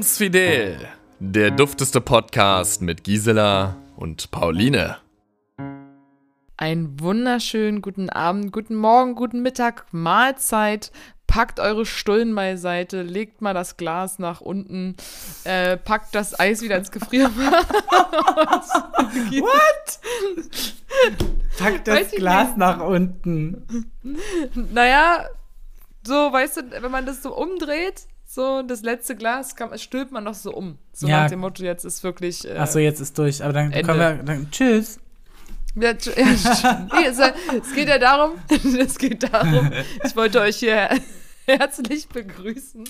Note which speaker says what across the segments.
Speaker 1: Bums Fidel, der dufteste Podcast mit Gisela und Pauline.
Speaker 2: Einen wunderschönen guten Abend, guten Morgen, guten Mittag, Mahlzeit. Packt eure Stullen beiseite, legt mal das Glas nach unten, äh, packt das Eis wieder ins Gefrierfach.
Speaker 3: What? Packt das Glas nicht. nach unten.
Speaker 2: Naja, so, weißt du, wenn man das so umdreht, so das letzte Glas kann, stülpt man noch so um. So ja. nach dem Motto, jetzt ist wirklich.
Speaker 3: Äh, Achso, jetzt ist durch. Aber dann Ende. können wir. Dann, tschüss.
Speaker 2: Ja, ja, nee, es, es, geht ja darum, es geht darum, ich wollte euch hier herzlich begrüßen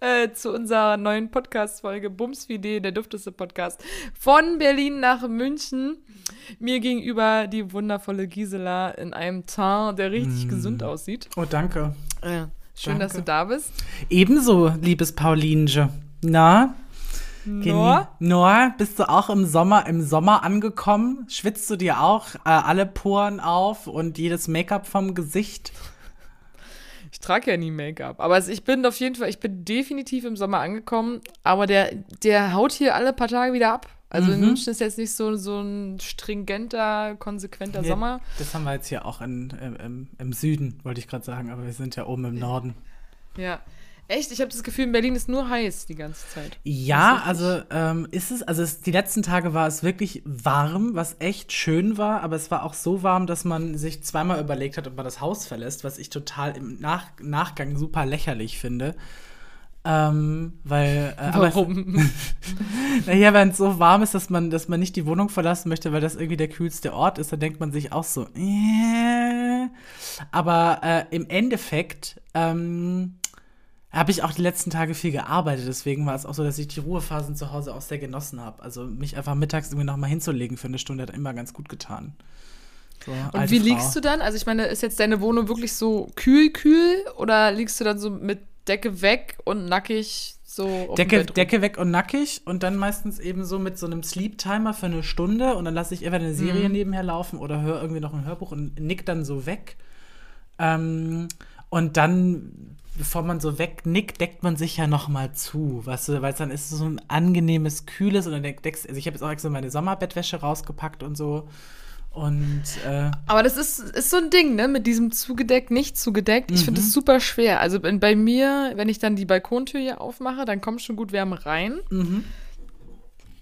Speaker 2: äh, zu unserer neuen Podcast-Folge Bumsfidee, der dufteste Podcast von Berlin nach München. Mir gegenüber die wundervolle Gisela in einem Teint, der richtig mm. gesund aussieht.
Speaker 3: Oh, danke.
Speaker 2: Ja. Schön, Danke. dass du da bist.
Speaker 3: Ebenso, liebes Paulinche. Na?
Speaker 2: Noah?
Speaker 3: Noah, bist du auch im Sommer, im Sommer angekommen? Schwitzt du dir auch äh, alle Poren auf und jedes Make-up vom Gesicht?
Speaker 2: Ich trage ja nie Make-up. Aber ich bin auf jeden Fall, ich bin definitiv im Sommer angekommen. Aber der, der haut hier alle paar Tage wieder ab. Also mhm. in München ist jetzt nicht so, so ein stringenter, konsequenter nee, Sommer.
Speaker 3: Das haben wir jetzt hier auch in, im, im Süden, wollte ich gerade sagen, aber wir sind ja oben im Norden.
Speaker 2: Ja. Echt? Ich habe das Gefühl, in Berlin ist nur heiß die ganze Zeit.
Speaker 3: Ja, also ähm, ist es, also es, die letzten Tage war es wirklich warm, was echt schön war, aber es war auch so warm, dass man sich zweimal überlegt hat, ob man das Haus verlässt, was ich total im Nach Nachgang super lächerlich finde. Ähm, weil,
Speaker 2: äh, Warum?
Speaker 3: naja, wenn es so warm ist, dass man, dass man nicht die Wohnung verlassen möchte, weil das irgendwie der kühlste Ort ist, dann denkt man sich auch so, äh. aber äh, im Endeffekt ähm, habe ich auch die letzten Tage viel gearbeitet. Deswegen war es auch so, dass ich die Ruhephasen zu Hause auch sehr genossen habe. Also mich einfach mittags irgendwie noch mal hinzulegen für eine Stunde hat immer ganz gut getan.
Speaker 2: So, und wie Frau. liegst du dann? Also ich meine, ist jetzt deine Wohnung wirklich so kühl, kühl oder liegst du dann so mit Decke weg und nackig so
Speaker 3: Decke, Decke weg und nackig und dann meistens eben so mit so einem Sleep-Timer für eine Stunde und dann lasse ich entweder eine Serie mhm. nebenher laufen oder höre irgendwie noch ein Hörbuch und nick dann so weg. Ähm, und dann, bevor man so wegnickt, deckt man sich ja noch mal zu, weißt du, weil es dann ist so ein angenehmes, kühles und dann deckst, also ich habe jetzt auch extra meine Sommerbettwäsche rausgepackt und so und, äh,
Speaker 2: Aber das ist, ist so ein Ding, ne? Mit diesem zugedeckt, nicht zugedeckt. Ich finde das mhm. super schwer. Also bei mir, wenn ich dann die Balkontür hier aufmache, dann kommt schon gut Wärme rein. Mhm.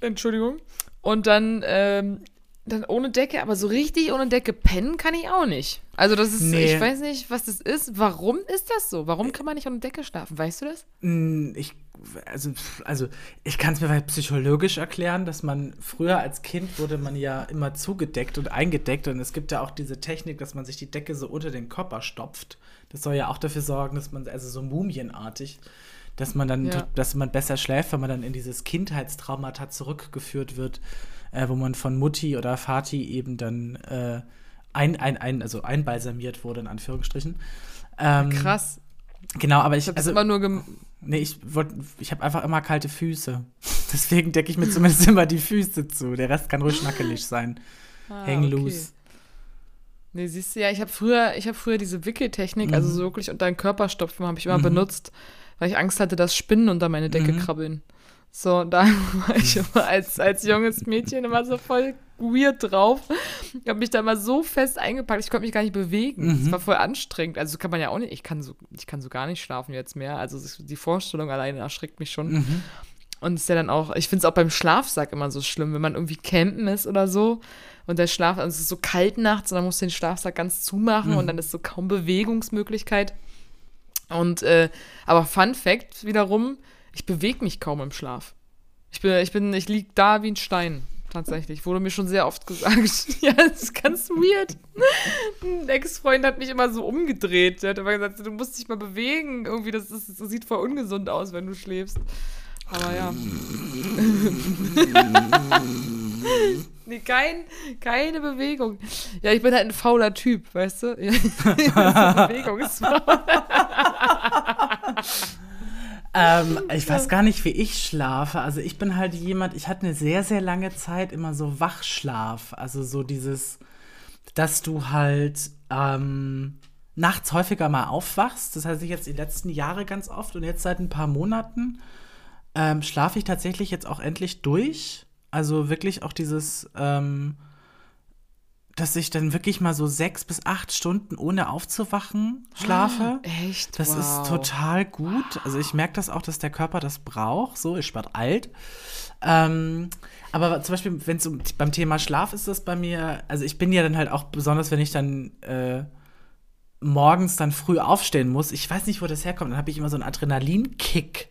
Speaker 2: Entschuldigung. Und dann, ähm, dann ohne Decke, aber so richtig ohne Decke pennen kann ich auch nicht. Also das ist, nee. ich weiß nicht, was das ist. Warum ist das so? Warum kann man nicht ohne Decke schlafen? Weißt du das?
Speaker 3: Mm, ich also, also ich kann es mir halt psychologisch erklären, dass man früher als Kind wurde man ja immer zugedeckt und eingedeckt und es gibt ja auch diese Technik, dass man sich die Decke so unter den Körper stopft. Das soll ja auch dafür sorgen, dass man, also so mumienartig, dass man dann, ja. dass man besser schläft, wenn man dann in dieses Kindheitstraumata zurückgeführt wird, äh, wo man von Mutti oder Vati eben dann äh, ein, ein, ein, also einbalsamiert wurde, in Anführungsstrichen. Ähm,
Speaker 2: Krass.
Speaker 3: Genau, aber ich.
Speaker 2: Ich also, immer nur
Speaker 3: Nee, ich, ich habe einfach immer kalte Füße. Deswegen decke ich mir zumindest immer die Füße zu. Der Rest kann ruhig schnackelig sein. Ah, Hang okay. loose.
Speaker 2: Nee, siehst du ja, ich habe früher, ich früher diese Wickeltechnik, also mhm. also so wirklich unter den Körper stopfen, habe ich immer mhm. benutzt, weil ich Angst hatte, dass Spinnen unter meine Decke mhm. krabbeln. So, da war ich immer als, als junges Mädchen immer so voll weird drauf. Ich habe mich da immer so fest eingepackt, ich konnte mich gar nicht bewegen. Es mhm. war voll anstrengend. Also kann man ja auch nicht, ich kann so, ich kann so gar nicht schlafen jetzt mehr. Also die Vorstellung alleine erschreckt mich schon. Mhm. Und ist ja dann auch, ich finde es auch beim Schlafsack immer so schlimm, wenn man irgendwie campen ist oder so und der Schlaf, also es ist so kalt nachts und dann musst du den Schlafsack ganz zumachen mhm. und dann ist so kaum Bewegungsmöglichkeit. Und, äh, aber Fun Fact wiederum, ich bewege mich kaum im Schlaf. Ich bin, ich bin, ich lieg da wie ein Stein. Tatsächlich. Wurde mir schon sehr oft gesagt. ja, das ist ganz weird. Ein Ex-Freund hat mich immer so umgedreht. Der hat immer gesagt, du musst dich mal bewegen. Irgendwie, das, ist, das sieht voll ungesund aus, wenn du schläfst. Aber ja. nee, kein, keine Bewegung. Ja, ich bin halt ein fauler Typ, weißt du? Bewegung ist.
Speaker 3: Ähm, ich weiß gar nicht, wie ich schlafe. Also ich bin halt jemand, ich hatte eine sehr, sehr lange Zeit immer so Wachschlaf. Also so dieses, dass du halt ähm, nachts häufiger mal aufwachst. Das heißt, ich jetzt die letzten Jahre ganz oft und jetzt seit ein paar Monaten ähm, schlafe ich tatsächlich jetzt auch endlich durch. Also wirklich auch dieses, ähm, dass ich dann wirklich mal so sechs bis acht Stunden ohne aufzuwachen schlafe.
Speaker 2: Echt?
Speaker 3: Das
Speaker 2: wow.
Speaker 3: ist total gut. Also ich merke das auch, dass der Körper das braucht. So, ich werde alt. Ähm, aber zum Beispiel, wenn es um, beim Thema Schlaf ist das bei mir, also ich bin ja dann halt auch besonders, wenn ich dann äh, morgens dann früh aufstehen muss. Ich weiß nicht, wo das herkommt. Dann habe ich immer so einen Adrenalinkick.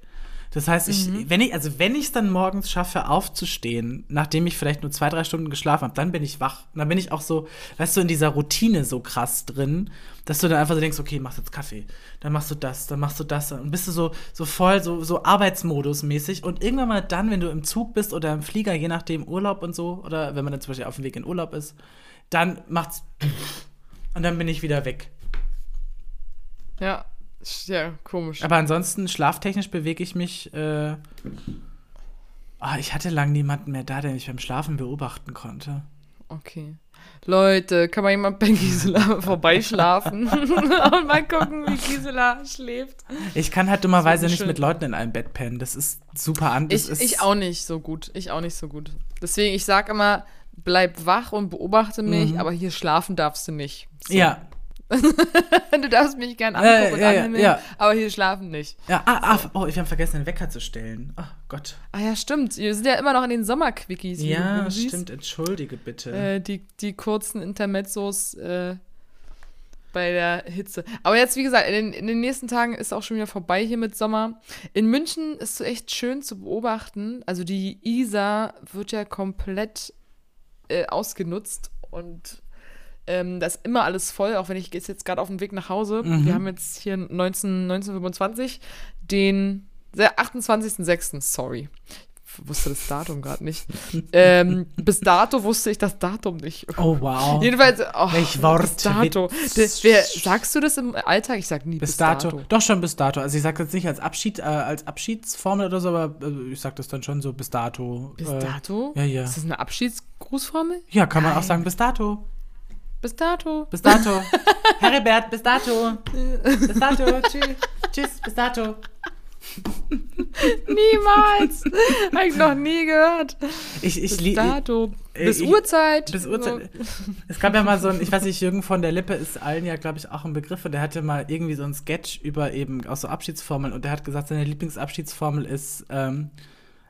Speaker 3: Das heißt, ich,
Speaker 2: Mhm.
Speaker 3: wenn ich, also wenn ich es dann morgens schaffe, aufzustehen, nachdem ich vielleicht nur zwei, drei Stunden geschlafen habe, dann bin ich wach. Und dann bin ich auch so, weißt du, in dieser Routine so krass drin, dass du dann einfach so denkst, okay, machst jetzt Kaffee, dann machst du das, dann machst du das. Und bist du so, so voll, so, so Arbeitsmodus-mäßig. Und irgendwann mal dann, wenn du im Zug bist oder im Flieger, je nachdem Urlaub und so, oder wenn man dann zum Beispiel auf dem Weg in Urlaub ist, dann macht's und dann bin ich wieder weg.
Speaker 2: Ja, ja, komisch.
Speaker 3: Aber ansonsten, schlaftechnisch bewege ich mich. Äh, ah, ich hatte lange niemanden mehr da, der mich beim Schlafen beobachten konnte.
Speaker 2: Okay. Leute, kann mal jemand bei Gisela vorbeischlafen und mal gucken, wie Gisela schläft?
Speaker 3: Ich kann halt dummerweise nicht
Speaker 2: schön.
Speaker 3: mit Leuten in einem Bett pennen. Das ist super anders.
Speaker 2: Ich, ich auch nicht so gut. Ich auch nicht so gut. Deswegen, ich sag immer, bleib wach und beobachte mich, aber hier schlafen darfst du nicht. So.
Speaker 3: Ja.
Speaker 2: Du darfst mich gern angucken
Speaker 3: Ja,
Speaker 2: und
Speaker 3: ja,
Speaker 2: anhimmeln,
Speaker 3: ja.
Speaker 2: aber hier schlafen nicht.
Speaker 3: ja ah, ah, oh, wir haben vergessen, den Wecker zu stellen. Oh Gott.
Speaker 2: Ah ja, stimmt. Wir sind ja immer noch in den Sommerquickies.
Speaker 3: Ja,
Speaker 2: du
Speaker 3: stimmt. Entschuldige bitte.
Speaker 2: Äh, die, die kurzen Intermezzos äh, bei der Hitze. Aber jetzt, wie gesagt, in den, in den nächsten Tagen ist auch schon wieder vorbei hier mit Sommer. In München ist so echt schön zu beobachten. Also die Isar wird ja komplett äh, ausgenutzt und ähm, da ist immer alles voll, auch wenn ich jetzt gerade auf dem Weg nach Hause.
Speaker 3: Mhm.
Speaker 2: Wir haben jetzt hier 19, 1925, den sehr- 28.06., sorry. Ich wusste das Datum gerade nicht. ähm, bis dato wusste ich das Datum nicht.
Speaker 3: oh, wow.
Speaker 2: Jedenfalls, oh,
Speaker 3: Welch Wort,
Speaker 2: bis dato. Das, wer, sagst du das im Alltag? Ich sag nie bis,
Speaker 3: Bis dato. Doch schon bis dato. Also ich sage jetzt nicht als Abschied, äh, als Abschiedsformel oder so, aber äh, ich sage das dann schon so bis dato.
Speaker 2: Bis
Speaker 3: äh,
Speaker 2: dato?
Speaker 3: ja, ja.
Speaker 2: Ist das eine Abschiedsgrußformel?
Speaker 3: Ja, kann man auch sagen bis dato.
Speaker 2: Bis dato.
Speaker 3: Bis dato. Heribert, bis dato. Bis dato. Tschüss. Tschüss, bis dato.
Speaker 2: Niemals. Habe ich noch nie gehört.
Speaker 3: Ich, ich
Speaker 2: Bis dato. Bis
Speaker 3: ich-
Speaker 2: Uhrzeit.
Speaker 3: Bis Uhrzeit. Es gab ja mal so ein, ich weiß nicht, Jürgen von der Lippe ist allen ja, glaube ich, auch ein Begriff und der hatte mal irgendwie so ein Sketch über eben auch so Abschiedsformeln und der hat gesagt, seine Lieblingsabschiedsformel ist ähm,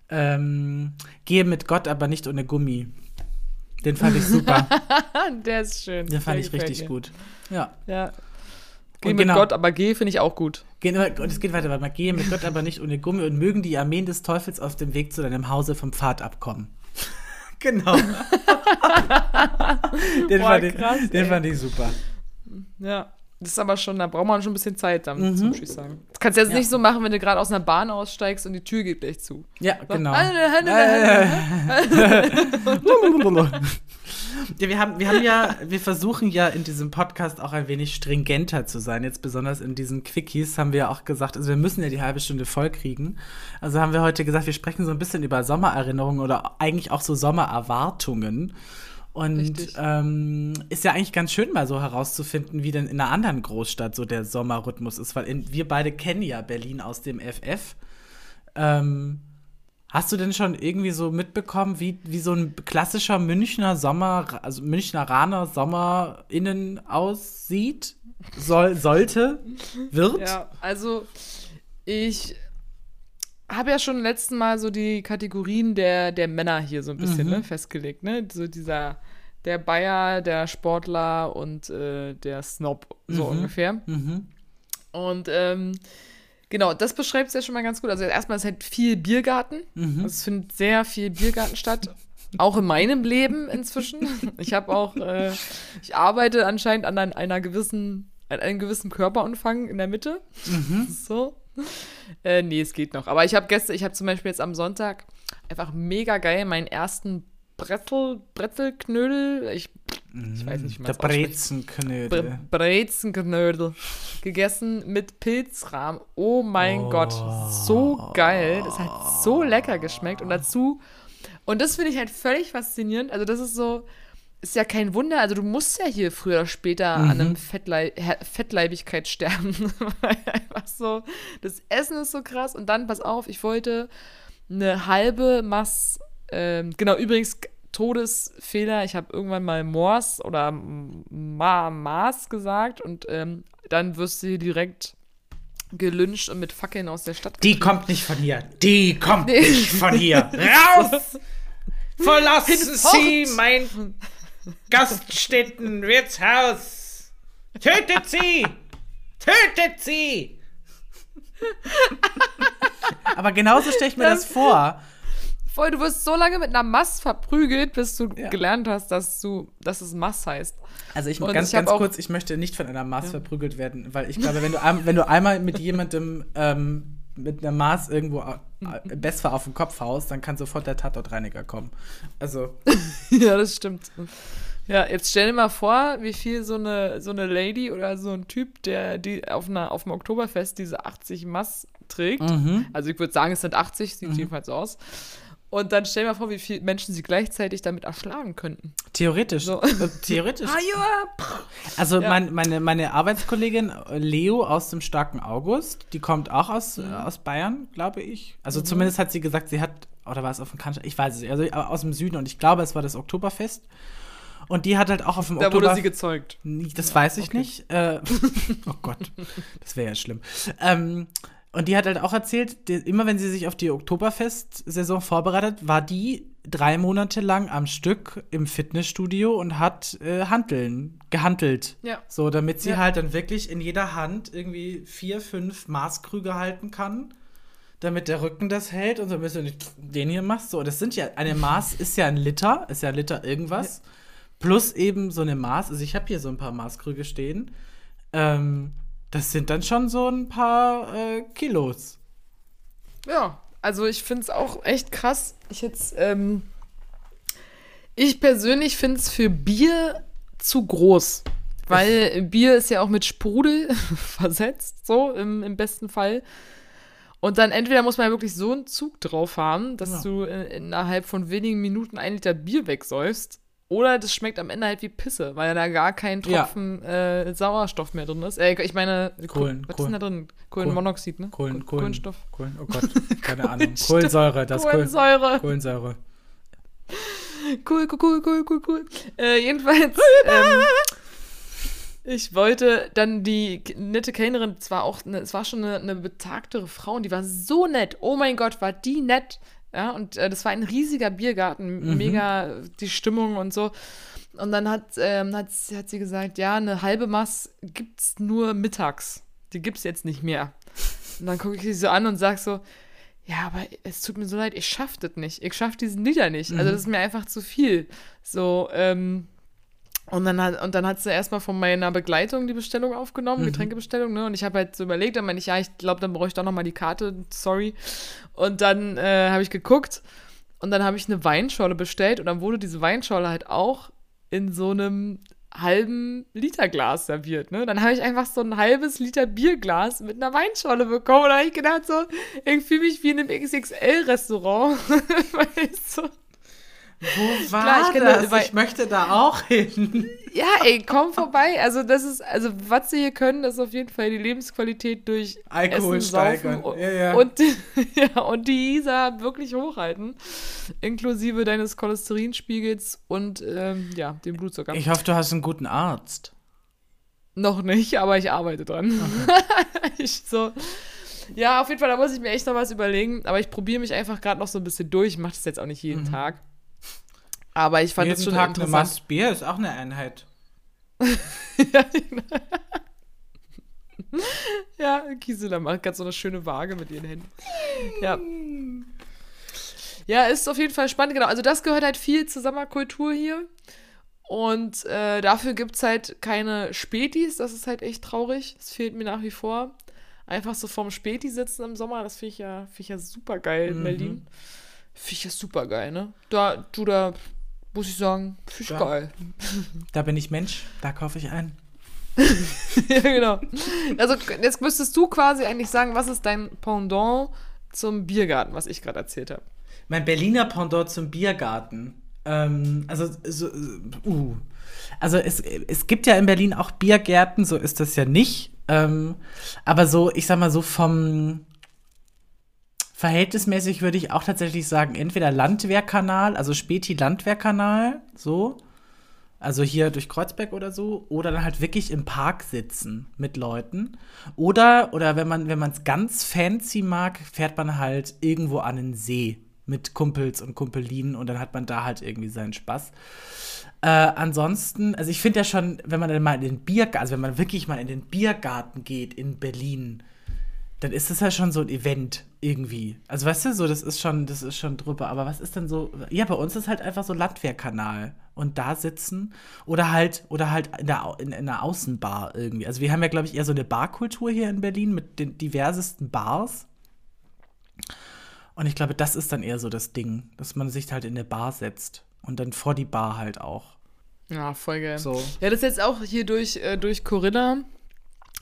Speaker 3: ähm, gehe mit Gott, aber nicht ohne Gummi. Den fand ich super.
Speaker 2: Der ist schön.
Speaker 3: Den fand
Speaker 2: Der
Speaker 3: ich richtig
Speaker 2: mir.
Speaker 3: gut. Ja.
Speaker 2: Ja. Geh
Speaker 3: Und
Speaker 2: mit
Speaker 3: genau.
Speaker 2: Gott, aber geh finde ich auch gut.
Speaker 3: Und es geht weiter, weil man gehe mit Gott, aber nicht ohne Gummi und mögen die Armeen des Teufels auf dem Weg zu deinem Hause vom Pfad abkommen. genau. den,
Speaker 2: Boah,
Speaker 3: fand ich,
Speaker 2: krass,
Speaker 3: den
Speaker 2: ey.
Speaker 3: fand ich super.
Speaker 2: Ja. Das ist aber schon, da braucht man schon ein bisschen Zeit, damit
Speaker 3: Mhm.
Speaker 2: muss ich sagen. Das kannst du jetzt
Speaker 3: Ja.
Speaker 2: nicht so machen, wenn du gerade aus einer Bahn aussteigst und die Tür geht gleich zu.
Speaker 3: Ja,
Speaker 2: So,
Speaker 3: genau. Ja, wir haben, wir haben ja, wir versuchen ja in diesem Podcast auch ein wenig stringenter zu sein. Jetzt besonders in diesen Quickies haben wir auch gesagt, also wir müssen ja die halbe Stunde voll kriegen. Also haben wir heute gesagt, wir sprechen so ein bisschen über Sommererinnerungen oder eigentlich auch so Sommererwartungen. Und ähm, ist ja eigentlich ganz schön mal so herauszufinden, wie denn in einer anderen Großstadt so der Sommerrhythmus ist, weil in, wir beide kennen ja Berlin aus dem FF. Ähm, Hast du denn schon irgendwie so mitbekommen, wie, wie so ein klassischer Münchner Sommer, also Münchner Sommer innen aussieht? Soll, sollte? Wird?
Speaker 2: Ja, also ich habe ja schon letzten Mal so die Kategorien der, der Männer hier so ein bisschen
Speaker 3: Mhm.
Speaker 2: ne, festgelegt, ne? So dieser, der Bayer, der Sportler und äh, der Snob, so
Speaker 3: Mhm.
Speaker 2: ungefähr.
Speaker 3: Mhm.
Speaker 2: Und ähm, genau, das beschreibt es ja schon mal ganz gut. Also erstmal ist halt viel Biergarten.
Speaker 3: Mhm.
Speaker 2: Also es findet sehr viel Biergarten statt. Auch in meinem Leben inzwischen. Ich habe auch, äh, ich arbeite anscheinend an ein- einer gewissen, an einem gewissen Körperumfang in der Mitte.
Speaker 3: Mhm.
Speaker 2: So. Äh, nee, es geht noch. Aber ich habe gestern, ich habe zum Beispiel jetzt am Sonntag einfach mega geil meinen ersten Brettel, Brettelknödel. Ich, ich weiß nicht, wie man
Speaker 3: Der Brezenknödel.
Speaker 2: Bre Brezenknödel gegessen mit Pilzrahm. Oh mein
Speaker 3: Oh.
Speaker 2: Gott, so geil. Das hat so lecker geschmeckt und dazu und das finde ich halt völlig faszinierend. Also das ist so ist ja kein Wunder, also du musst ja hier früher oder später
Speaker 3: Mhm.
Speaker 2: an einem Fettlei Fettleibigkeit sterben. Weil einfach so, das Essen ist so krass. Und dann, pass auf, ich wollte eine halbe Mass, ähm, genau, übrigens Todesfehler, ich habe irgendwann mal Mors oder Ma Maß gesagt und ähm, dann wirst du hier direkt gelünscht und mit Fackeln aus der Stadt
Speaker 3: Die kommt nicht von hier. Die kommt
Speaker 2: Nee.
Speaker 3: nicht von hier. Raus! Verlassen! Sie mein Gaststätten-Wirtshaus! Tötet sie! Tötet sie! Aber genauso stelle ich mir das vor.
Speaker 2: Voll, du wirst so lange mit einer Mass verprügelt, bis du
Speaker 3: Ja.
Speaker 2: gelernt hast, dass du, dass es Mass heißt.
Speaker 3: Also ich
Speaker 2: Und
Speaker 3: ganz,
Speaker 2: ich
Speaker 3: ganz kurz, ich möchte nicht von einer Maß verprügelt werden, weil ich glaube, wenn du, wenn du einmal mit jemandem ähm, mit einer Maß irgendwo äh, im Bestfall auf den Kopf haust, dann kann sofort der Tatortreiniger kommen. Also,
Speaker 2: ja, das stimmt. Ja, jetzt stell dir mal vor, wie viel so eine, so eine Lady oder so ein Typ, der die auf, einer, auf dem Oktoberfest diese 80 Mass trägt.
Speaker 3: Mhm.
Speaker 2: Also ich würde sagen, es sind 80, sieht jedenfalls so aus. Und dann stell dir mal vor, wie viele Menschen sie gleichzeitig damit erschlagen könnten.
Speaker 3: theoretisch.
Speaker 2: So.
Speaker 3: Äh, Theoretisch. Also
Speaker 2: Ja.
Speaker 3: mein, meine, meine Arbeitskollegin äh, Leo aus dem starken August, die kommt auch aus, äh, aus Bayern, glaube ich. Also zumindest hat sie gesagt, sie hat, oder war es auf dem Kanzler, ich weiß es nicht, also aber aus dem Süden und ich glaube, es war das Oktoberfest. Und die hat halt auch auf dem
Speaker 2: Da wurde
Speaker 3: Oktober...
Speaker 2: sie gezeugt.
Speaker 3: Das weiß ich nicht. Äh, oh Gott, das wäre ja schlimm. Ähm, und die hat halt auch erzählt, die, immer wenn sie sich auf die Oktoberfest-Saison vorbereitet, war die drei Monate lang am Stück im Fitnessstudio und hat äh, Hanteln, gehantelt.
Speaker 2: Ja.
Speaker 3: So, damit sie
Speaker 2: Ja.
Speaker 3: halt dann wirklich in jeder Hand irgendwie vier, fünf Maßkrüge halten kann. Damit der Rücken das hält und so ein bisschen den hier machst. So, das sind ja, eine Maß ist ja ein Liter, ist ja ein Liter irgendwas. Plus eben so eine Maß. Also ich habe hier so ein paar Maßkrüge stehen. Ähm, das sind dann schon so ein paar äh, Kilos.
Speaker 2: Ja, also ich finde es auch echt krass. Ich jetzt, ähm, ich persönlich finde es für Bier zu groß. Weil Bier ist ja auch mit Sprudel versetzt, so im, im besten Fall. Und dann entweder muss man ja wirklich so einen Zug drauf haben, dass
Speaker 3: Ja.
Speaker 2: du in, innerhalb von wenigen Minuten ein Liter Bier wegsäufst. Oder das schmeckt am Ende halt wie Pisse, weil da gar kein
Speaker 3: Ja.
Speaker 2: Tropfen äh, Sauerstoff mehr drin ist. Äh, ich meine,
Speaker 3: Kohlen,
Speaker 2: was
Speaker 3: Kohlen.
Speaker 2: ist denn da drin? Kohlenmonoxid, ne?
Speaker 3: Kohlen,
Speaker 2: Koh-
Speaker 3: Kohlen,
Speaker 2: Kohlenstoff.
Speaker 3: Kohlen, oh Gott, keine Ahnung. Kohlensäure, das Kohlen,
Speaker 2: Kohlensäure.
Speaker 3: Kohlensäure.
Speaker 2: Cool, cool, cool, cool, cool, cool. Äh, jedenfalls, ähm, ich wollte dann die nette Kellnerin, es war auch, es war schon eine, eine betagtere Frau und die war so nett. Oh mein Gott, war die nett. Ja, und äh, das war ein riesiger Biergarten, mega die Stimmung und so. Und dann hat, ähm, hat, sie- hat sie gesagt, ja, eine halbe Maß gibt's nur mittags. Die gibt's jetzt nicht mehr. Und dann gucke ich sie so an und sag so, ja, aber es tut mir so leid, ich schaff das nicht. Ich schaff diesen Lieder nicht. Also das ist mir einfach zu viel. So, ähm, und dann hat, und dann hat sie erstmal von meiner Begleitung die Bestellung aufgenommen, Getränkebestellung, ne? Und ich habe halt so überlegt, dann meine ich, ja, ich glaube, dann brauche ich doch nochmal die Karte, sorry. Und dann äh, habe ich geguckt und dann habe ich eine Weinschorle bestellt und dann wurde diese Weinschorle halt auch in so einem halben Literglas serviert, ne? Dann habe ich einfach so ein halbes Liter Bierglas mit einer Weinschorle bekommen und da habe ich gedacht so, ich fühle mich wie in einem XXL-Restaurant. weißt du?
Speaker 3: Wo war
Speaker 2: Klar, ich
Speaker 3: das?
Speaker 2: weil-
Speaker 3: ich möchte da auch hin.
Speaker 2: Ja, ey, komm vorbei. Also das ist, also was sie hier können, ist auf jeden Fall die Lebensqualität durch
Speaker 3: Alkohol
Speaker 2: Essen,
Speaker 3: steigern.
Speaker 2: Saufen
Speaker 3: Ja, ja.
Speaker 2: Und, ja, und die ISA wirklich hochhalten. Inklusive deines Cholesterinspiegels und ähm, ja, dem Blutzucker.
Speaker 3: Ich hoffe, du hast einen guten Arzt.
Speaker 2: Noch nicht, aber ich arbeite dran. ich so. Ja, auf jeden Fall, da muss ich mir echt noch was überlegen. Aber ich probiere mich einfach gerade noch so ein bisschen durch. Ich mache das jetzt auch nicht jeden Tag. Aber ich fand es
Speaker 3: Mhm. Jeden
Speaker 2: schon
Speaker 3: Tag eine
Speaker 2: interessant.
Speaker 3: Maß Bier ist auch eine Einheit.
Speaker 2: Ja, Gisela macht gerade so eine schöne Waage mit ihren Händen. Ja. Ja, ist auf jeden Fall spannend, genau. Also das gehört halt viel zur Sommerkultur hier. Und äh, dafür gibt es halt keine Spätis. Das ist halt echt traurig. Das fehlt mir nach wie vor. Einfach so vorm Späti sitzen im Sommer, das finde ich ja, finde ich ja super geil in Berlin. Finde ich ja super geil, ne? Da, du da, muss ich sagen, finde ich
Speaker 3: Ja.
Speaker 2: geil.
Speaker 3: Da bin ich Mensch, da kaufe ich ein.
Speaker 2: ja, genau. Also jetzt müsstest du quasi eigentlich sagen, was ist dein Pendant zum Biergarten, was ich gerade erzählt habe.
Speaker 3: Mein Berliner Pendant zum Biergarten. Ähm, also, so, uh. Also es, es gibt ja in Berlin auch Biergärten, so ist das ja nicht. Ähm, aber so, ich sag mal so vom Verhältnismäßig würde ich auch tatsächlich sagen, entweder Landwehrkanal, also Späti Landwehrkanal, so. Also hier durch Kreuzberg oder so, oder dann halt wirklich im Park sitzen mit Leuten. Oder, oder wenn man, wenn man es ganz fancy mag, fährt man halt irgendwo an den See mit Kumpels und Kumpelinen und dann hat man da halt irgendwie seinen Spaß. Äh, ansonsten, also ich finde ja schon, wenn man dann mal in den Biergarten, also wenn man wirklich mal in den Biergarten geht in Berlin, dann ist das ja schon so ein Event irgendwie. Also weißt du, so das ist schon, das ist schon drüber. Aber was ist denn so? Ja, bei uns ist halt einfach so Landwehrkanal und da sitzen oder halt oder halt in der in, in einer Außenbar irgendwie. Also wir haben ja glaube ich eher so eine Barkultur hier in Berlin mit den diversesten Bars. Und ich glaube, das ist dann eher so das Ding, dass man sich halt in eine Bar setzt und dann vor die Bar halt auch.
Speaker 2: Ja, voll geil.
Speaker 3: So.
Speaker 2: Ja, das ist jetzt auch hier durch, äh, durch Corinna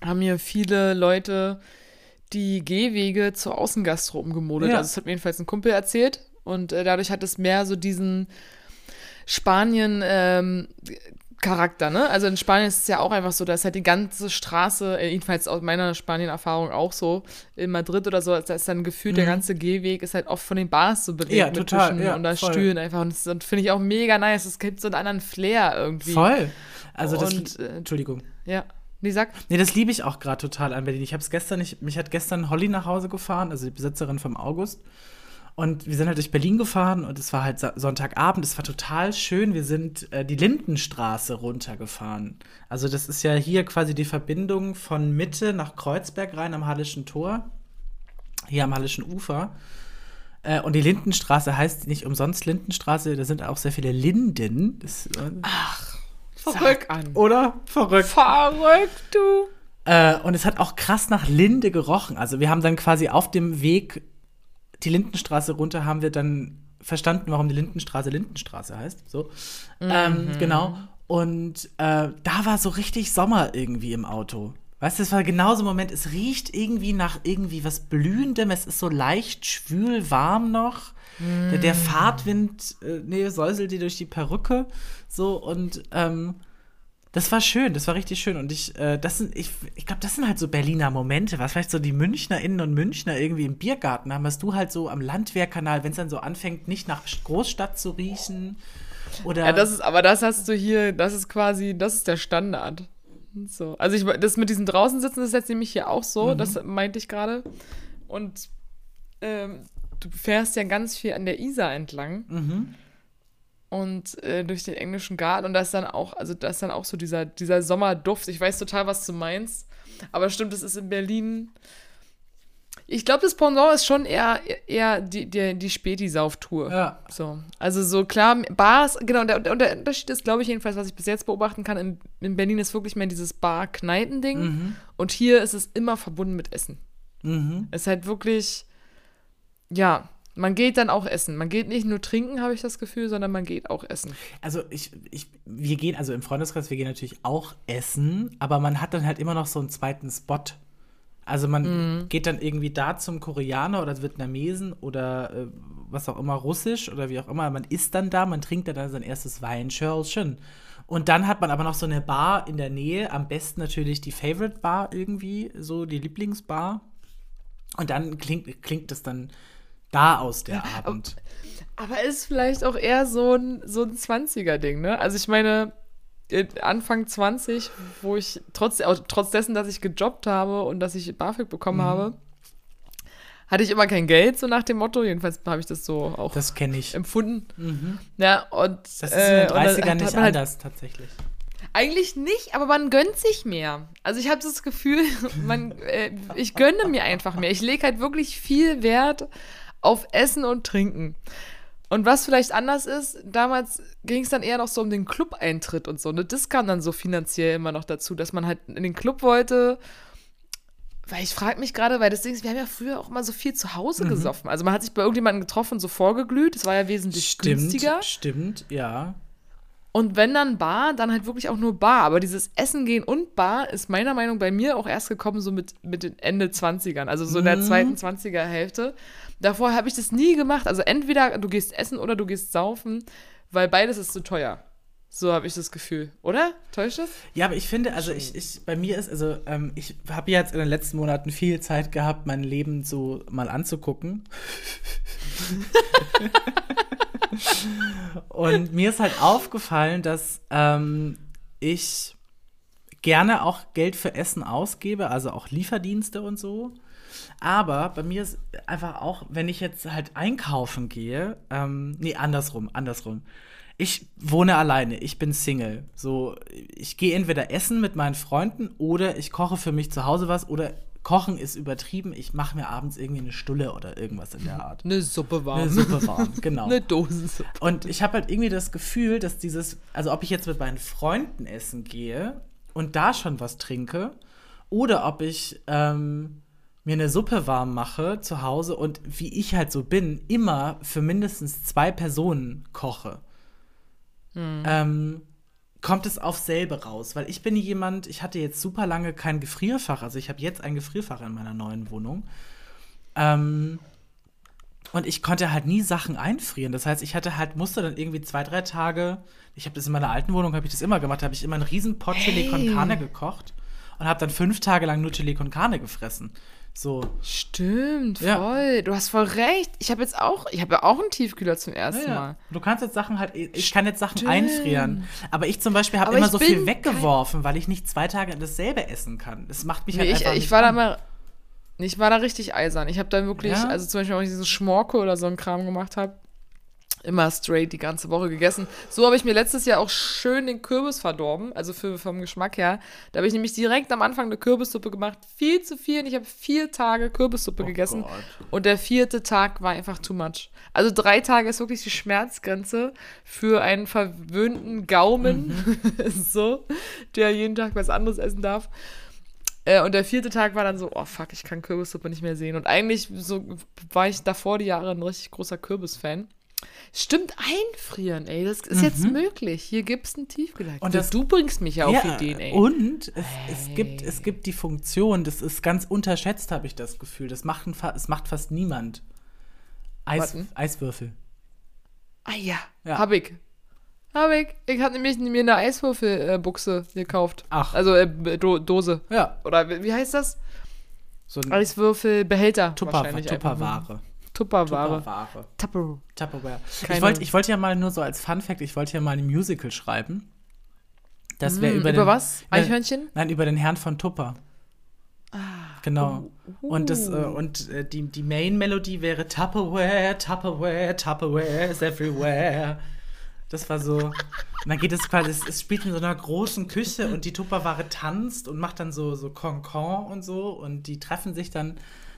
Speaker 2: haben hier viele Leute die Gehwege zur Außengastro umgemodet.
Speaker 3: Ja.
Speaker 2: Also das hat mir jedenfalls ein Kumpel erzählt. Und äh, dadurch hat es mehr so diesen Spanien ähm, Charakter, ne? Also in Spanien ist es ja auch einfach so, da ist halt die ganze Straße, äh, jedenfalls aus meiner Spanien-Erfahrung auch so, in Madrid oder so, da ist dann gefühlt, der
Speaker 3: Mhm.
Speaker 2: ganze Gehweg ist halt oft von den Bars so belegt
Speaker 3: Ja,
Speaker 2: mit
Speaker 3: total,
Speaker 2: Tischen
Speaker 3: ja,
Speaker 2: und da
Speaker 3: voll.
Speaker 2: Stühlen einfach. Und das, das finde ich auch mega nice. Es gibt so einen anderen Flair irgendwie.
Speaker 3: Voll. Also das
Speaker 2: Und, äh,
Speaker 3: Entschuldigung.
Speaker 2: Ja. Nee, sag.
Speaker 3: Nee, das liebe ich auch gerade total an Berlin. Ich habe es gestern, ich, mich hat gestern Holly nach Hause gefahren, also die Besitzerin vom August. Und wir sind halt durch Berlin gefahren und es war halt Sonntagabend, es war total schön. Wir sind äh, die Lindenstraße runtergefahren. Also das ist ja hier quasi die Verbindung von Mitte nach Kreuzberg rein am Hallischen Tor, hier am Hallischen Ufer. Äh, und die Lindenstraße heißt nicht umsonst Lindenstraße, da sind auch sehr viele Linden. Das, äh,
Speaker 2: Verrückt an.
Speaker 3: oder? Verrückt.
Speaker 2: Verrückt, du.
Speaker 3: Äh, und es hat auch krass nach Linde gerochen. Also wir haben dann quasi auf dem Weg die Lindenstraße runter, haben wir dann verstanden, warum die Lindenstraße Lindenstraße heißt. So. Ähm, genau. Und äh, da war so richtig Sommer irgendwie im Auto. Weißt du, es war genau so ein Moment, es riecht irgendwie nach irgendwie was Blühendem, es ist so leicht schwül warm noch. Der, der Fahrtwind, äh, nee, säuselt dir durch die Perücke. So und ähm, das war schön, das war richtig schön. Und ich, äh, das sind, ich, ich glaube, das sind halt so Berliner Momente, was vielleicht so die MünchnerInnen und Münchner irgendwie im Biergarten haben, was du halt so am Landwehrkanal, wenn es dann so anfängt, nicht nach Großstadt zu riechen. Oder
Speaker 2: Ja, das ist, aber das hast du hier, das ist quasi, das ist der Standard. So. Also ich, das mit diesem draußen sitzen ist jetzt nämlich hier auch so,
Speaker 3: Mhm.
Speaker 2: das meinte ich gerade. Und ähm, du fährst ja ganz viel an der Isar entlang
Speaker 3: Mhm.
Speaker 2: und äh, durch den englischen Garten und da ist dann auch, also da ist dann auch so dieser, dieser Sommerduft. Ich weiß total, was du meinst. Aber stimmt, das ist in Berlin. Ich glaube, das Pendant ist schon eher, eher die, die, die Späti-Sauftour.
Speaker 3: Ja.
Speaker 2: So, also so klar, Bars, genau, und der, der Unterschied ist, glaube ich, jedenfalls, was ich bis jetzt beobachten kann, in, in Berlin ist wirklich mehr dieses Bar-Kneipen-Ding. Und hier ist es immer verbunden mit Essen.
Speaker 3: Mhm.
Speaker 2: Es ist halt wirklich, ja, man geht dann auch essen. Man geht nicht nur trinken, habe ich das Gefühl, sondern man geht auch essen.
Speaker 3: Also ich, ich, wir gehen, also im Freundeskreis, wir gehen natürlich auch essen, aber man hat dann halt immer noch so einen zweiten Spot. Also man
Speaker 2: Mhm.
Speaker 3: geht dann irgendwie da zum Koreaner oder Vietnamesen oder äh, was auch immer, Russisch oder wie auch immer. Man isst dann da, man trinkt dann sein erstes Weinschörlchen. Und dann hat man aber noch so eine Bar in der Nähe, am besten natürlich die Favorite Bar irgendwie, so die Lieblingsbar. Und dann klingt, klingt es dann da aus der Abend.
Speaker 2: Aber ist vielleicht auch eher so ein, so ein 20er-Ding, ne? Also ich meine, Anfang 20, wo ich trotz, trotz dessen, dass ich gejobbt habe und dass ich BAföG bekommen
Speaker 3: Mhm.
Speaker 2: habe, hatte ich immer kein Geld, so nach dem Motto. Jedenfalls habe ich das so auch
Speaker 3: Das ich.
Speaker 2: empfunden. Ja, und
Speaker 3: Das ist
Speaker 2: äh,
Speaker 3: in den
Speaker 2: und dann
Speaker 3: 30ern
Speaker 2: hat
Speaker 3: nicht
Speaker 2: halt
Speaker 3: anders, tatsächlich.
Speaker 2: Eigentlich nicht, aber man gönnt sich mehr. Also ich habe das Gefühl, man, äh, ich gönne mir einfach mehr. Ich lege halt wirklich viel Wert auf Essen und Trinken. Und was vielleicht anders ist, damals ging es dann eher noch so um den Club-Eintritt und so. Ne? Das kam dann so finanziell immer noch dazu, dass man halt in den Club wollte. Weil ich frage mich gerade, weil das Ding ist, wir haben ja früher auch immer so viel zu Hause
Speaker 3: Mhm.
Speaker 2: gesoffen. Also man hat sich bei irgendjemandem getroffen so vorgeglüht. Das war ja wesentlich günstiger.
Speaker 3: Stimmt, ja.
Speaker 2: Und wenn dann Bar, dann halt wirklich auch nur Bar. Aber dieses Essen gehen und Bar ist meiner Meinung nach bei mir auch erst gekommen so mit, mit den Ende 20ern, also so in der zweiten 20er Hälfte. Davor habe ich das nie gemacht. Also entweder du gehst essen oder du gehst saufen. weil beides ist zu teuer. So habe ich das Gefühl, oder? Täuscht das?
Speaker 3: Ja, aber ich finde, also ich, ich bei mir ist, also ähm, ich habe jetzt in den letzten Monaten viel Zeit gehabt, mein Leben so mal anzugucken. Und mir ist halt aufgefallen, dass ähm, ich gerne auch Geld für Essen ausgebe, also auch Lieferdienste und so. Aber bei mir ist einfach auch, wenn ich jetzt halt einkaufen gehe, ähm, nee, andersrum, andersrum. Ich wohne alleine, ich bin Single. So, ich gehe entweder essen mit meinen Freunden oder ich koche für mich zu Hause was oder Kochen ist übertrieben. Ich mache mir abends irgendwie eine Stulle oder irgendwas in der Art.
Speaker 2: Eine Suppe warm.
Speaker 3: Eine Suppe warm, genau.
Speaker 2: Eine Dosensuppe.
Speaker 3: Und ich habe halt irgendwie das Gefühl, dass dieses, also ob ich jetzt mit meinen Freunden essen gehe und da schon was trinke oder ob ich ähm, mir eine Suppe warm mache zu Hause und wie ich halt so bin, immer für mindestens zwei Personen koche. Ähm, kommt es auf selbe raus, weil ich bin jemand, ich hatte jetzt super lange kein Gefrierfach, also ich habe jetzt ein Gefrierfach in meiner neuen Wohnung. Ähm, und ich konnte halt nie Sachen einfrieren. Das heißt, ich hatte halt, musste dann irgendwie zwei, drei Tage, ich habe das in meiner alten Wohnung, habe ich das immer gemacht, habe ich immer einen riesen Pot Chili con
Speaker 2: Hey.
Speaker 3: Carne gekocht und habe dann fünf Tage lang nur Chili con Carne gefressen. So,
Speaker 2: Stimmt,
Speaker 3: Ja.
Speaker 2: voll. Du hast voll recht. Ich habe jetzt auch, ich habe ja auch einen Tiefkühler zum ersten
Speaker 3: Ja, ja.
Speaker 2: Mal.
Speaker 3: Du kannst jetzt Sachen halt, ich kann jetzt Sachen einfrieren. Aber ich zum Beispiel habe immer
Speaker 2: ich
Speaker 3: so viel weggeworfen, weil ich nicht zwei Tage dasselbe essen kann. Das macht mich
Speaker 2: Nee,
Speaker 3: halt
Speaker 2: ich,
Speaker 3: einfach
Speaker 2: ich
Speaker 3: nicht
Speaker 2: war da
Speaker 3: an.
Speaker 2: mal, ich war da richtig eisern. Ich habe dann wirklich, also zum Beispiel, wenn ich diese Schmorke oder so einen Kram gemacht habe, immer straight die ganze Woche gegessen. So habe ich mir letztes Jahr auch schön den Kürbis verdorben, also für, vom Geschmack her. Da habe ich nämlich direkt am Anfang eine Kürbissuppe gemacht. Viel zu viel und ich habe vier Tage Kürbissuppe gegessen.
Speaker 3: Oh Gott.
Speaker 2: Und der vierte Tag war einfach too much. Also drei Tage ist wirklich die Schmerzgrenze für einen verwöhnten Gaumen,
Speaker 3: Mhm.
Speaker 2: so, der jeden Tag was anderes essen darf. Äh, und der vierte Tag war dann so, oh fuck, ich kann Kürbissuppe nicht mehr sehen. Und eigentlich so war ich davor die Jahre ein richtig großer Kürbis-Fan. Stimmt, einfrieren, ey, das ist jetzt möglich. Hier gibt's einen Tiefkühler.
Speaker 3: Mhm. Und das-
Speaker 2: du bringst mich ja auf
Speaker 3: Ja,
Speaker 2: Ideen, ey.
Speaker 3: Und es, es, gibt, es gibt die Funktion, das ist ganz unterschätzt, habe ich das Gefühl. Das macht, ein, es macht fast niemand. Eis,
Speaker 2: Warten.
Speaker 3: Eiswürfel.
Speaker 2: ah ja,
Speaker 3: Ja.
Speaker 2: hab ich. Hab ich. Ich habe nämlich mir eine Eiswürfelbuchse gekauft.
Speaker 3: Ach.
Speaker 2: Also äh, Do Dose.
Speaker 3: Ja,
Speaker 2: Oder wie heißt das?
Speaker 3: so ein
Speaker 2: Eiswürfelbehälter.
Speaker 3: Tupperware.
Speaker 2: Tupperware.
Speaker 3: Tupperware.
Speaker 2: Tupper.
Speaker 3: Tupperware.
Speaker 2: Keine-
Speaker 3: Ich wollte ich wollt ja mal nur so als Fun Fact, ich wollte ja mal ein Musical schreiben. Das wäre
Speaker 2: Hm,
Speaker 3: über,
Speaker 2: über
Speaker 3: den,
Speaker 2: was?
Speaker 3: Äh,
Speaker 2: Eichhörnchen?
Speaker 3: Nein, über den Herrn von Tupper.
Speaker 2: Ah,
Speaker 3: Genau.
Speaker 2: oh,
Speaker 3: Und, das, äh, und äh, die, die Main-Melodie wäre Tupperware, Tupperware, Tupperware is everywhere. Das war so. Und dann geht es quasi, es, es spielt in so einer großen Küche und die Tupperware tanzt und macht dann so, so Concon und so. Und die treffen sich dann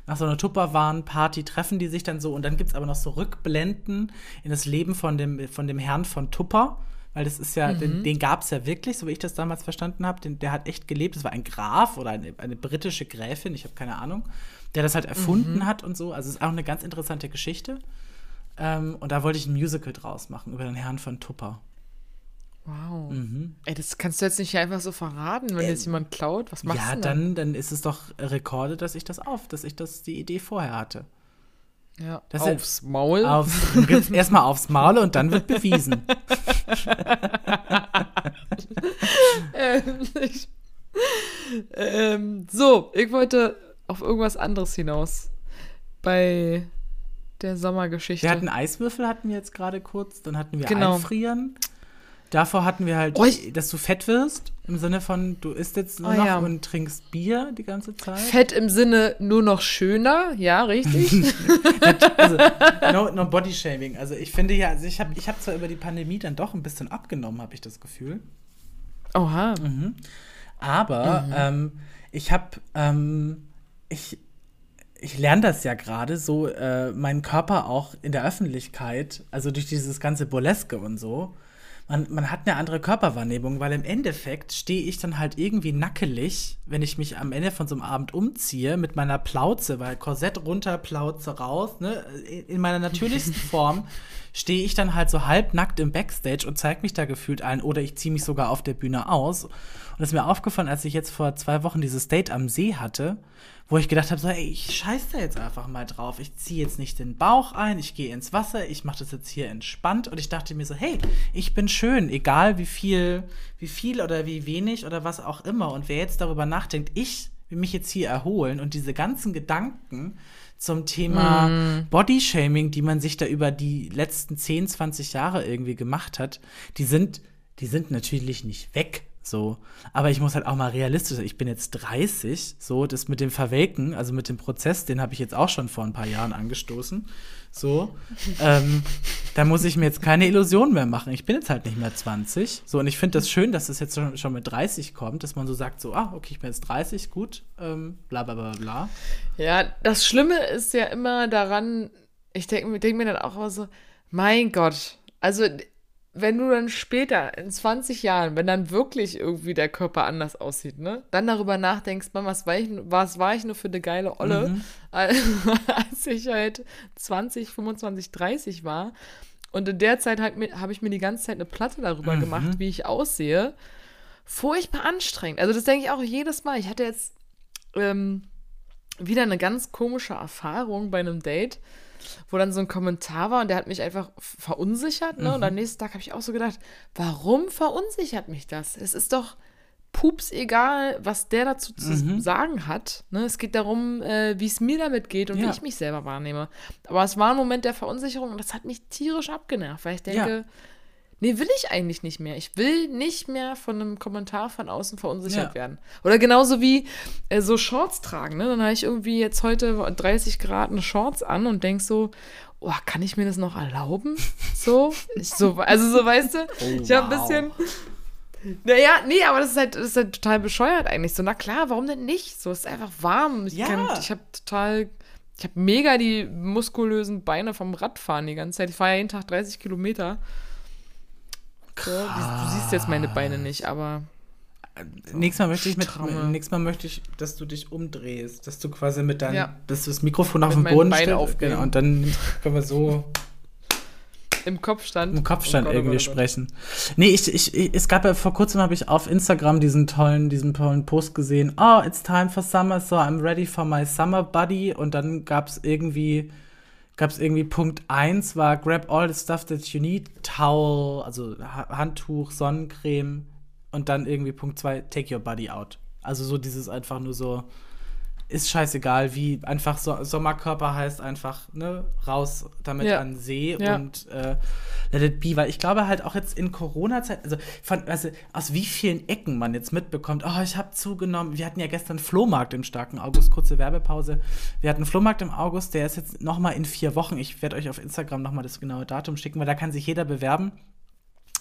Speaker 3: nach so einer Tupperwaren-Party, treffen die sich dann so. Und dann gibt es aber noch so Rückblenden in das Leben von dem, von dem Herrn von Tupper. Weil das ist ja, den, den gab es ja wirklich, so wie ich das damals verstanden habe. Der hat echt gelebt. Das war ein Graf oder eine, eine britische Gräfin, ich habe keine Ahnung, der das halt erfunden hat und so. Also es ist auch eine ganz interessante Geschichte. Ähm, und da wollte ich ein Musical draus machen über den Herrn von Tupper.
Speaker 2: Wow.
Speaker 3: Mhm.
Speaker 2: Ey, das kannst du jetzt nicht einfach so verraten, wenn jetzt jemand klaut. Was machst
Speaker 3: ja,
Speaker 2: du
Speaker 3: dann, dann ist es doch Rekorde, dass ich das auf, dass ich das die Idee vorher hatte.
Speaker 2: Ja,
Speaker 3: Das ist-
Speaker 2: aufs Maul.
Speaker 3: Auf, dann gibt's erstmal aufs Maul und dann wird bewiesen.
Speaker 2: Ähm, ich, ähm, so, ich wollte auf irgendwas anderes hinaus. Bei der Sommergeschichte.
Speaker 3: Wir hatten Eiswürfel, hatten wir jetzt gerade kurz, dann hatten wir
Speaker 2: Genau.
Speaker 3: Einfrieren. Davor hatten wir halt,
Speaker 2: Oh,
Speaker 3: dass du fett wirst, im Sinne von, du isst jetzt nur
Speaker 2: Oh,
Speaker 3: noch
Speaker 2: ja.
Speaker 3: und trinkst Bier die ganze Zeit.
Speaker 2: Fett im Sinne nur noch schöner, ja, richtig.
Speaker 3: Also, no, no Body Shaming. Also ich finde ja, also ich habe ich hab zwar über die Pandemie dann doch ein bisschen abgenommen, habe ich das Gefühl.
Speaker 2: Oha.
Speaker 3: Aber ähm, ich habe, ähm, ich, ich lerne das ja gerade so, äh, meinen Körper auch in der Öffentlichkeit, also durch dieses ganze Burleske und so. Man, man hat eine andere Körperwahrnehmung, weil im Endeffekt stehe ich dann halt irgendwie nackelig, wenn ich mich am Ende von so einem Abend umziehe mit meiner Plauze, weil Korsett runter, Plauze raus, ne? In meiner natürlichsten Form stehe ich dann halt so halbnackt im Backstage und zeige mich da gefühlt ein oder ich ziehe mich sogar auf der Bühne aus. Und das ist mir aufgefallen, als ich jetzt vor zwei Wochen dieses Date am See hatte, wo ich gedacht habe, so, ey, ich scheiß da jetzt einfach mal drauf. Ich ziehe jetzt nicht den Bauch ein, ich gehe ins Wasser, ich mache das jetzt hier entspannt. Und ich dachte mir so, hey, ich bin schön, egal wie viel, wie viel oder wie wenig oder was auch immer. Und wer jetzt darüber nachdenkt, ich will mich jetzt hier erholen und diese ganzen Gedanken zum Thema mm. Bodyshaming, die man sich da über die letzten 10, 20 Jahre irgendwie gemacht hat, die sind, die sind natürlich nicht weg. So. Aber ich muss halt auch mal realistisch sein. Ich bin jetzt 30, so, das mit dem Verwelken, also mit dem Prozess, den habe ich jetzt auch schon vor ein paar Jahren angestoßen. So. ähm, da muss ich mir jetzt keine Illusion mehr machen. Ich bin jetzt halt nicht mehr 20. So, und ich finde das schön, dass es jetzt schon, schon, mit 30 kommt, dass man so sagt, so, ah, okay, ich bin jetzt 30, gut, ähm, bla bla bla bla.
Speaker 2: Ja, das Schlimme ist ja immer daran, ich denke denk mir dann auch immer so, mein Gott, also wenn du dann später, in 20 Jahren, wenn dann wirklich irgendwie der Körper anders aussieht, ne, dann darüber nachdenkst, man, was war ich, was war ich nur für eine geile Olle, mhm. als ich halt 20, 25, 30 war. Und in der Zeit habe ich mir die ganze Zeit eine Platte darüber mhm. gemacht, wie ich aussehe. Furchtbar anstrengend. Also das denke ich auch jedes Mal. Ich hatte jetzt ähm, wieder eine ganz komische Erfahrung bei einem Date wo dann so ein Kommentar war und der hat mich einfach verunsichert. Ne? Mhm. Und am nächsten Tag habe ich auch so gedacht, warum verunsichert mich das? Es ist doch pups egal, was der dazu zu mhm. sagen hat. Ne? Es geht darum, äh, wie es mir damit geht und ja. wie ich mich selber wahrnehme. Aber es war ein Moment der Verunsicherung und das hat mich tierisch abgenervt, weil ich denke, ja. Nee, will ich eigentlich nicht mehr. Ich will nicht mehr von einem Kommentar von außen verunsichert ja. werden. Oder genauso wie äh, so Shorts tragen. Ne? Dann habe ich irgendwie jetzt heute 30 Grad eine Shorts an und denk so, oh, kann ich mir das noch erlauben? So, ich, so also so weißt du, oh, ich habe ein bisschen. Naja, nee, aber das ist, halt, das ist halt total bescheuert eigentlich. So, na klar, warum denn nicht? So, es ist einfach warm. Ich, ja. ich habe total, ich habe mega die muskulösen Beine vom Radfahren die ganze Zeit. Ich fahre ja jeden Tag 30 Kilometer. So, du siehst jetzt meine Beine nicht, aber.
Speaker 3: So, nächstes, Mal möchte ich mit, nächstes Mal möchte ich, dass du dich umdrehst, dass du quasi mit deinem, ja. dass du das Mikrofon auf dem Boden stellst. Genau, und dann können wir so
Speaker 2: im Kopfstand.
Speaker 3: Im Kopfstand oh Gott, irgendwie oh Gott, oh sprechen. Nee, ich, ich, ich, es gab ja vor kurzem habe ich auf Instagram diesen tollen, diesen tollen Post gesehen. Oh, it's time for summer, so I'm ready for my summer buddy. Und dann gab es irgendwie gab es irgendwie Punkt 1 war grab all the stuff that you need, Towel, also Handtuch, Sonnencreme und dann irgendwie Punkt 2 take your body out. Also so dieses einfach nur so ist scheißegal, wie einfach so Sommerkörper heißt einfach, ne, raus damit ja. an See ja. und äh, let it be, weil ich glaube halt auch jetzt in Corona-Zeit, also von, also aus wie vielen Ecken man jetzt mitbekommt, oh, ich habe zugenommen, wir hatten ja gestern Flohmarkt im starken August, kurze Werbepause, wir hatten Flohmarkt im August, der ist jetzt noch mal in vier Wochen, ich werde euch auf Instagram noch mal das genaue Datum schicken, weil da kann sich jeder bewerben,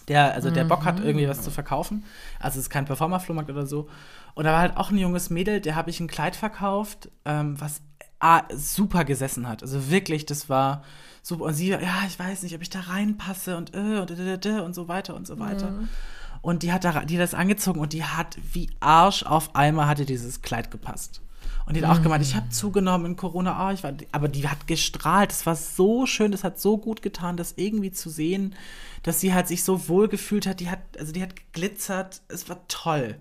Speaker 3: der, also der Bock hat, irgendwie was zu verkaufen. Also es ist kein Performer-Flohmarkt oder so. Und da war halt auch ein junges Mädel, der habe ich ein Kleid verkauft, ähm, was ah, super gesessen hat. Also wirklich, das war super. Und sie, ja, ich weiß nicht, ob ich da reinpasse und äh, und, äh, äh, und so weiter und so weiter. Mhm. Und die hat, da, die hat das angezogen und die hat wie Arsch auf einmal hatte dieses Kleid gepasst. Und die hat auch gemeint, ich habe zugenommen in Corona, oh, ich war, aber die hat gestrahlt. Das war so schön, das hat so gut getan, das irgendwie zu sehen, dass sie halt sich so wohl gefühlt hat. Die hat, also die hat geglitzert, es war toll.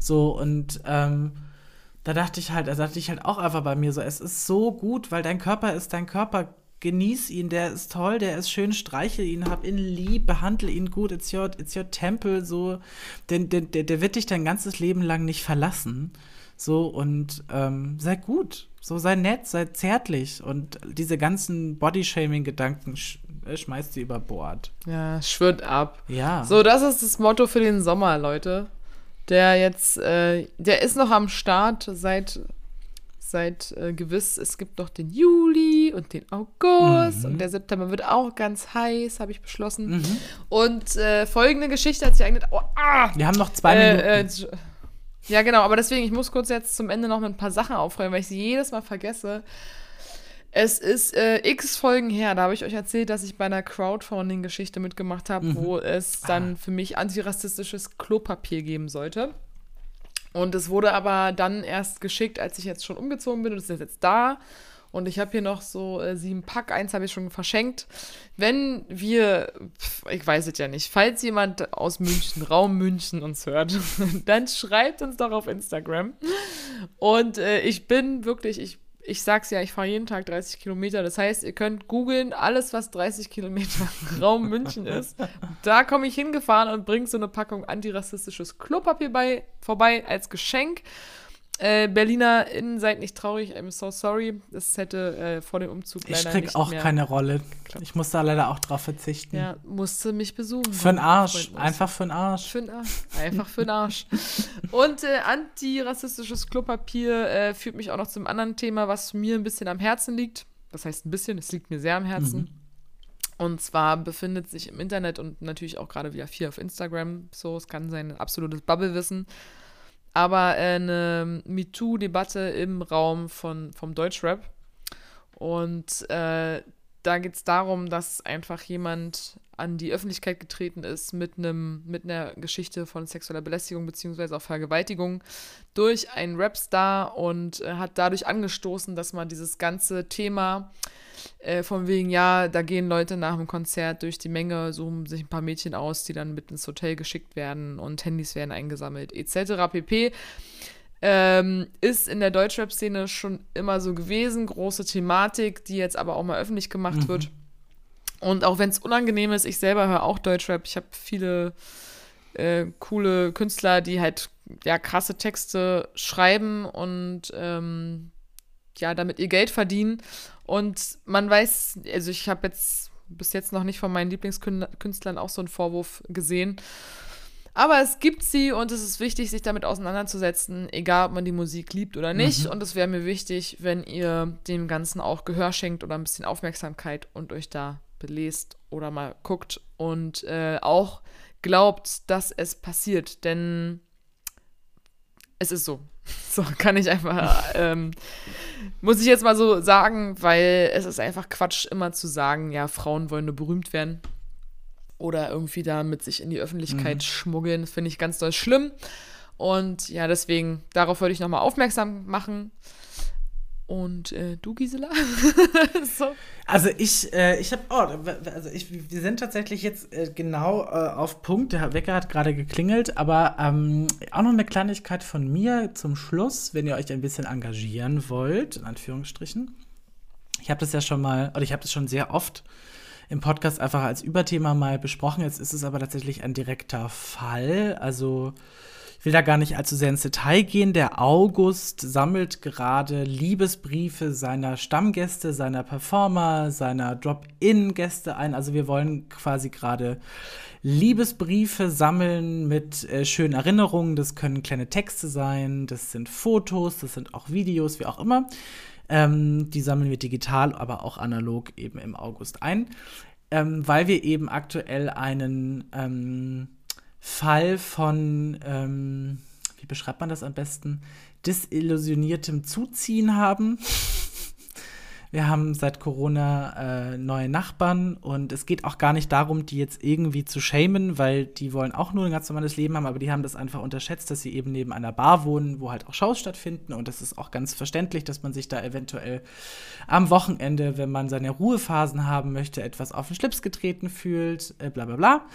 Speaker 3: So und ähm, da dachte ich halt, da dachte ich halt auch einfach bei mir so, es ist so gut, weil dein Körper ist dein Körper. Genieß ihn, der ist toll, der ist schön, streichel ihn, hab ihn lieb, behandle ihn gut, it's your, it's your temple, so. Denn der, der wird dich dein ganzes Leben lang nicht verlassen. So, und ähm, sei gut. So, sei nett, sei zärtlich. Und diese ganzen Bodyshaming-Gedanken sch äh, schmeißt sie über Bord.
Speaker 2: Ja, schwirrt ab.
Speaker 3: Ja.
Speaker 2: So, das ist das Motto für den Sommer, Leute. Der jetzt, äh, der ist noch am Start seit, seit äh, gewiss, es gibt noch den Juli und den August mhm. und der September wird auch ganz heiß, habe ich beschlossen. Mhm. Und äh, folgende Geschichte hat sich eigentlich. Oh, ah,
Speaker 3: Wir haben noch zwei äh, Minuten.
Speaker 2: Ja, genau, aber deswegen, ich muss kurz jetzt zum Ende noch mit ein paar Sachen aufräumen, weil ich sie jedes Mal vergesse. Es ist äh, x Folgen her, da habe ich euch erzählt, dass ich bei einer Crowdfunding-Geschichte mitgemacht habe, mhm. wo es dann ah. für mich antirassistisches Klopapier geben sollte. Und es wurde aber dann erst geschickt, als ich jetzt schon umgezogen bin und es ist jetzt da. Und ich habe hier noch so äh, sieben Pack. Eins habe ich schon verschenkt. Wenn wir, pf, ich weiß es ja nicht, falls jemand aus München, Raum München uns hört, dann schreibt uns doch auf Instagram. Und äh, ich bin wirklich, ich ich sag's ja, ich fahre jeden Tag 30 Kilometer. Das heißt, ihr könnt googeln, alles, was 30 Kilometer Raum München ist. Da komme ich hingefahren und bringe so eine Packung antirassistisches Klopapier bei, vorbei als Geschenk. Äh, BerlinerInnen, seid nicht traurig, I'm so sorry. Das hätte äh, vor dem Umzug
Speaker 3: leider Ich krieg auch keine Rolle. Geklappt. Ich muss da leider auch drauf verzichten.
Speaker 2: Ja, musste mich besuchen.
Speaker 3: Für den Arsch. Einfach für den Arsch.
Speaker 2: Für den Arsch. Einfach für den Arsch. Und äh, antirassistisches Klopapier äh, führt mich auch noch zum anderen Thema, was mir ein bisschen am Herzen liegt. Das heißt ein bisschen, es liegt mir sehr am Herzen. Mhm. Und zwar befindet sich im Internet und natürlich auch gerade wieder viel auf Instagram, so, es kann sein, absolutes Bubblewissen, aber äh, eine MeToo-Debatte im Raum von, vom Deutschrap. Und äh, da geht es darum, dass einfach jemand an die Öffentlichkeit getreten ist mit einem mit einer Geschichte von sexueller Belästigung beziehungsweise auch Vergewaltigung durch einen Rapstar und äh, hat dadurch angestoßen, dass man dieses ganze Thema äh, von wegen, ja, da gehen Leute nach dem Konzert durch die Menge, suchen sich ein paar Mädchen aus, die dann mit ins Hotel geschickt werden und Handys werden eingesammelt, etc. pp. Ähm, ist in der Deutschrap-Szene schon immer so gewesen, große Thematik, die jetzt aber auch mal öffentlich gemacht mhm. wird. Und auch wenn es unangenehm ist, ich selber höre auch Deutschrap. Ich habe viele äh, coole Künstler, die halt ja krasse Texte schreiben und ähm, ja damit ihr Geld verdienen. Und man weiß, also ich habe jetzt bis jetzt noch nicht von meinen Lieblingskünstlern auch so einen Vorwurf gesehen. Aber es gibt sie und es ist wichtig, sich damit auseinanderzusetzen, egal ob man die Musik liebt oder nicht. Mhm. Und es wäre mir wichtig, wenn ihr dem Ganzen auch Gehör schenkt oder ein bisschen Aufmerksamkeit und euch da belest oder mal guckt und äh, auch glaubt, dass es passiert. Denn es ist so. So kann ich einfach, ähm, muss ich jetzt mal so sagen, weil es ist einfach Quatsch, immer zu sagen, ja, Frauen wollen nur berühmt werden. Oder irgendwie damit sich in die Öffentlichkeit mhm. schmuggeln. Finde ich ganz doll schlimm. Und ja, deswegen, darauf wollte ich nochmal aufmerksam machen. Und äh, du, Gisela?
Speaker 3: so. Also ich, äh, ich habe, oh, also ich, wir sind tatsächlich jetzt äh, genau äh, auf Punkt. Der Wecker hat gerade geklingelt, aber ähm, auch noch eine Kleinigkeit von mir zum Schluss, wenn ihr euch ein bisschen engagieren wollt, in Anführungsstrichen. Ich habe das ja schon mal, oder ich habe das schon sehr oft im Podcast einfach als Überthema mal besprochen. Jetzt ist es aber tatsächlich ein direkter Fall. Also will da gar nicht allzu sehr ins Detail gehen. Der August sammelt gerade Liebesbriefe seiner Stammgäste, seiner Performer, seiner Drop-In-Gäste ein. Also wir wollen quasi gerade Liebesbriefe sammeln mit äh, schönen Erinnerungen. Das können kleine Texte sein, das sind Fotos, das sind auch Videos, wie auch immer. Ähm, die sammeln wir digital, aber auch analog eben im August ein, ähm, weil wir eben aktuell einen ähm, Fall von, ähm, wie beschreibt man das am besten, disillusioniertem Zuziehen haben. Wir haben seit Corona äh, neue Nachbarn und es geht auch gar nicht darum, die jetzt irgendwie zu shamen, weil die wollen auch nur ein ganz normales Leben haben, aber die haben das einfach unterschätzt, dass sie eben neben einer Bar wohnen, wo halt auch Shows stattfinden und das ist auch ganz verständlich, dass man sich da eventuell am Wochenende, wenn man seine Ruhephasen haben möchte, etwas auf den Schlips getreten fühlt, äh, bla bla bla.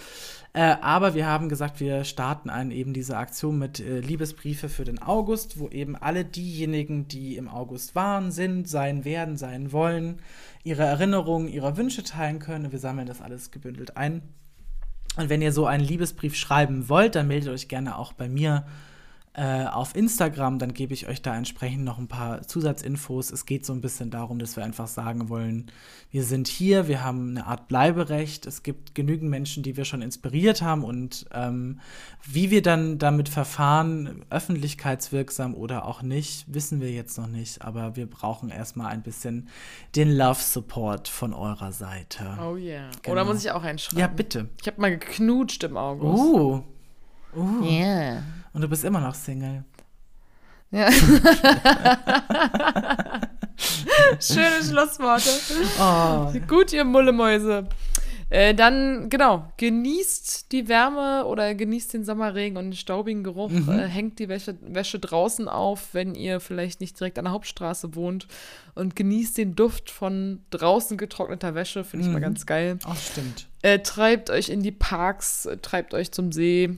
Speaker 3: Äh, aber wir haben gesagt, wir starten einen, eben diese Aktion mit äh, Liebesbriefe für den August, wo eben alle diejenigen, die im August waren, sind, sein werden, sein wollen, ihre Erinnerungen, ihre Wünsche teilen können. Wir sammeln das alles gebündelt ein. Und wenn ihr so einen Liebesbrief schreiben wollt, dann meldet euch gerne auch bei mir äh, auf Instagram, dann gebe ich euch da entsprechend noch ein paar Zusatzinfos. Es geht so ein bisschen darum, dass wir einfach sagen wollen, wir sind hier, wir haben eine Art Bleiberecht. Es gibt genügend Menschen, die wir schon inspiriert haben und ähm, wie wir dann damit verfahren, öffentlichkeitswirksam oder auch nicht, wissen wir jetzt noch nicht. Aber wir brauchen erstmal ein bisschen den Love Support von eurer Seite.
Speaker 2: Oh yeah. Genau. Oder muss ich auch einschreiben?
Speaker 3: Ja, bitte.
Speaker 2: Ich habe mal geknutscht im August.
Speaker 3: Uh. Uh. Yeah. Und du bist immer noch Single.
Speaker 2: Ja. Schöne Schlussworte. Oh. Gut, ihr Mullemäuse. Äh, dann, genau, genießt die Wärme oder genießt den Sommerregen und den staubigen Geruch.
Speaker 3: Mhm.
Speaker 2: Äh, hängt die Wäsche, Wäsche draußen auf, wenn ihr vielleicht nicht direkt an der Hauptstraße wohnt. Und genießt den Duft von draußen getrockneter Wäsche. Finde ich mal
Speaker 3: Mhm.
Speaker 2: ganz geil.
Speaker 3: Oh, stimmt.
Speaker 2: Äh, treibt euch in die Parks, treibt euch zum See.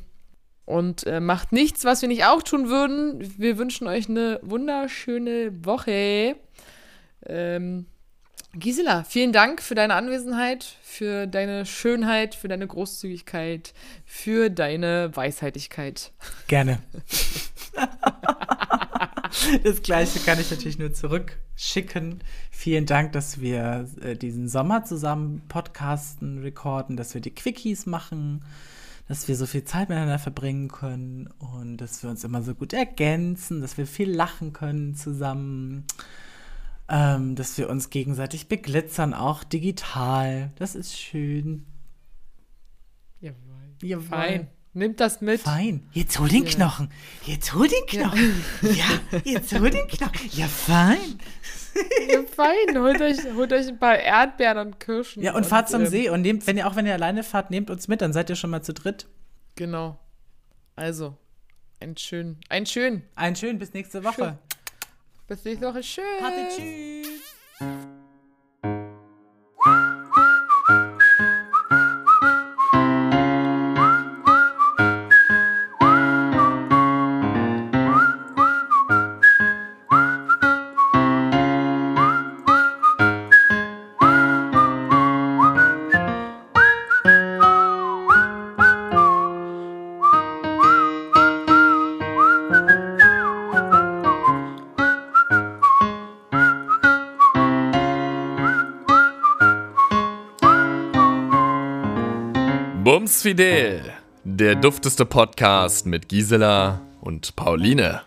Speaker 2: Und äh, macht nichts, was wir nicht auch tun würden. Wir wünschen euch eine wunderschöne Woche. Ähm, Gisela, vielen Dank für deine Anwesenheit, für deine Schönheit, für deine Großzügigkeit, für deine Weisheitlichkeit.
Speaker 3: Gerne. das Gleiche kann ich natürlich nur zurückschicken. Vielen Dank, dass wir äh, diesen Sommer zusammen podcasten, recorden, dass wir die Quickies machen, dass wir so viel Zeit miteinander verbringen können und dass wir uns immer so gut ergänzen, dass wir viel lachen können zusammen. Ähm, dass wir uns gegenseitig beglitzern, auch digital. Das ist schön.
Speaker 2: Jawohl.
Speaker 3: Jawohl.
Speaker 2: Fein. Nimmt das mit.
Speaker 3: Fein. Jetzt hol den
Speaker 2: Ja.
Speaker 3: Knochen. Jetzt hol den Knochen. Ja, jetzt hol den Knochen. Ja, fein.
Speaker 2: Ja, fein. Holt euch, holt euch ein paar Erdbeeren und Kirschen.
Speaker 3: Ja, und fahrt zum
Speaker 2: ähm,
Speaker 3: See und nehmt, wenn ihr auch wenn ihr alleine fahrt, nehmt uns mit, dann seid ihr schon mal zu dritt.
Speaker 2: Genau. Also, ein schön, ein schön.
Speaker 3: Einen schönen bis nächste Woche.
Speaker 2: Bis nächste Woche. Schön.
Speaker 3: Hatte tschüss.
Speaker 1: Bums Fidel, der dufteste Podcast mit Gisela und Pauline.